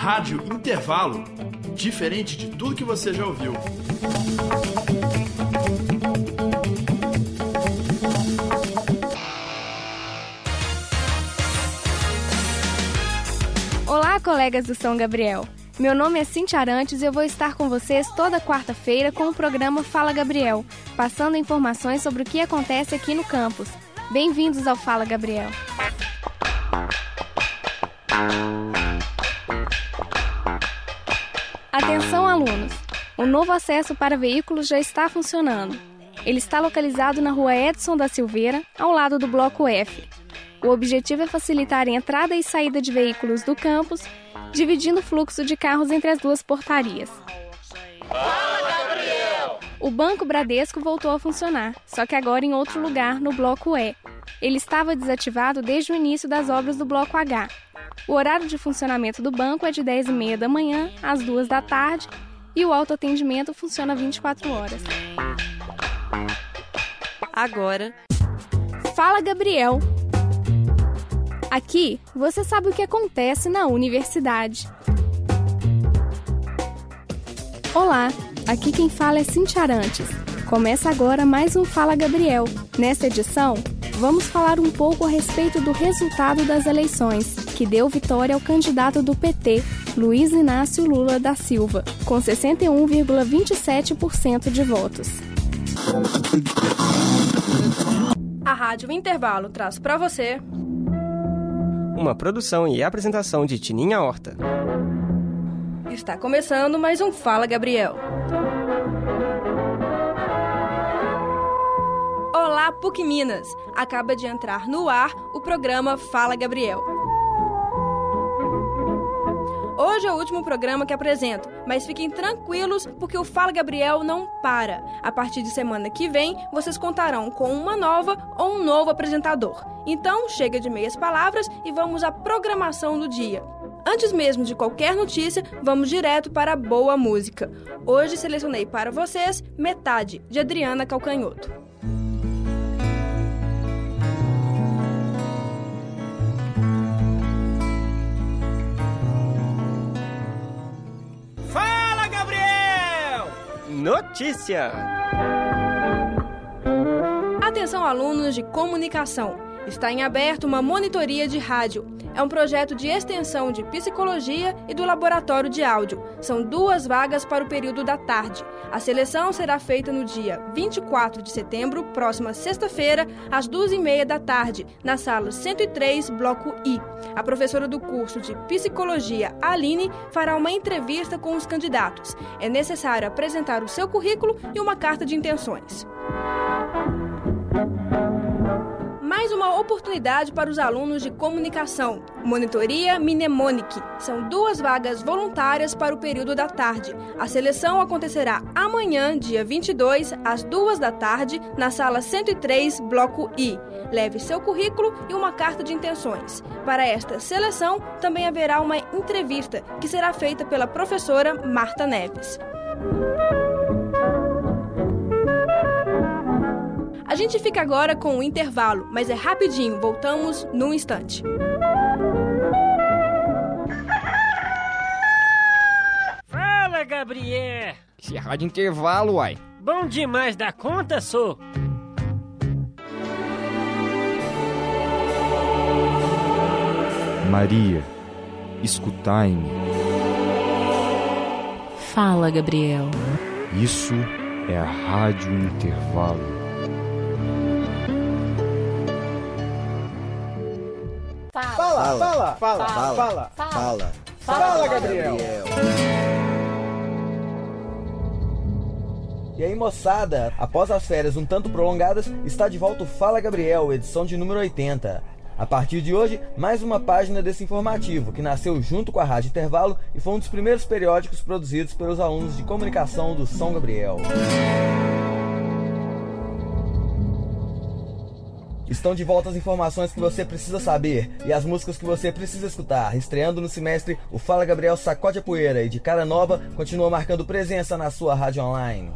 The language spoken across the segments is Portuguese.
Rádio Intervalo, diferente de tudo que você já ouviu. Olá, colegas do São Gabriel. Meu nome é Cintia Arantes e eu vou estar com vocês toda quarta-feira com o programa Fala Gabriel, passando informações sobre o que acontece aqui no campus. Bem-vindos ao Fala Gabriel. Atenção, alunos! O novo acesso para veículos já está funcionando. Ele está localizado na rua Edson da Silveira, ao lado do Bloco F. O objetivo é facilitar a entrada e saída de veículos do campus, dividindo o fluxo de carros entre as duas portarias. O Banco Bradesco voltou a funcionar, só que agora em outro lugar, no Bloco E. Ele estava desativado desde o início das obras do Bloco H. O horário de funcionamento do banco é de 10h30 da manhã às 2 da tarde e o autoatendimento funciona 24 horas. Agora, Fala Gabriel! Aqui você sabe o que acontece na universidade. Olá, aqui quem fala é Cintia Arantes. Começa agora mais um Fala Gabriel. Nesta edição, vamos falar um pouco a respeito do resultado das eleições, que deu vitória ao candidato do PT, Luiz Inácio Lula da Silva, com 61,27% de votos. A Rádio Intervalo traz para você uma produção e apresentação de Tininha Horta. Está começando mais um Fala Gabriel. Olá, PUC Minas! Acaba de entrar no ar o programa Fala Gabriel. Hoje é o último programa que apresento, mas fiquem tranquilos porque o Fala Gabriel não para. A partir de semana que vem, vocês contarão com uma nova ou um novo apresentador. Então, chega de meias palavras e vamos à programação do dia. Antes mesmo de qualquer notícia, vamos direto para a boa música. Hoje selecionei para vocês Metade, de Adriana Calcanhoto. Notícia! Atenção, alunos de comunicação! Está em aberto uma monitoria de rádio. É um projeto de extensão de psicologia e do laboratório de áudio. São duas vagas para o período da tarde. A seleção será feita no dia 24 de setembro, próxima sexta-feira, às duas e meia da tarde, na sala 103, bloco I. A professora do curso de psicologia, Aline, fará uma entrevista com os candidatos. É necessário apresentar o seu currículo e uma carta de intenções oportunidade para os alunos de comunicação. Monitoria Mnemonic. São duas vagas voluntárias para o período da tarde. A seleção acontecerá amanhã, dia 22, às duas da tarde, na sala 103, bloco I. Leve seu currículo e uma carta de intenções. Para esta seleção, também haverá uma entrevista, que será feita pela professora Marta Neves. Gente fica agora com o intervalo, mas é rapidinho, voltamos num instante. Fala, Gabriel! Esse é rádio intervalo, uai. Bom demais da conta, sou. Maria, escutai-me. Fala, Gabriel. Isso é a Rádio Intervalo. Fala, fala, fala, fala, fala, fala, fala, Gabriel. E aí, moçada, após as férias um tanto prolongadas, está de volta o Fala Gabriel, edição de número 80. A partir de hoje, mais uma página desse informativo, que nasceu junto com a Rádio Intervalo e foi um dos primeiros periódicos produzidos pelos alunos de comunicação do São Gabriel. Estão de volta as informações que você precisa saber e as músicas que você precisa escutar. Estreando no semestre, o Fala Gabriel sacode a poeira e de cara nova continua marcando presença na sua rádio online.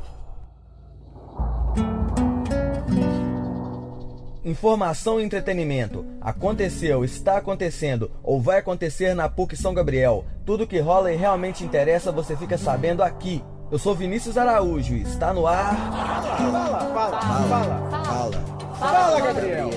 informação e entretenimento. Aconteceu, está acontecendo ou vai acontecer na PUC São Gabriel. Tudo que rola e realmente interessa você fica sabendo aqui. Eu sou Vinícius Araújo e está no ar. Fala, fala, fala, fala. Fala, Gabriel.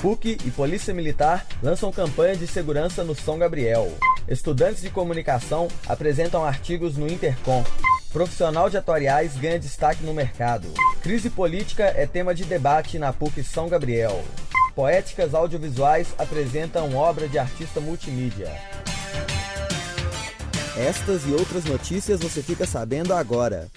PUC e Polícia Militar lançam campanha de segurança no São Gabriel. Estudantes de comunicação apresentam artigos no Intercom. Profissional de atuariais ganha destaque no mercado. Crise política é tema de debate na PUC São Gabriel. Poéticas audiovisuais apresentam obra de artista multimídia. Estas e outras notícias você fica sabendo agora.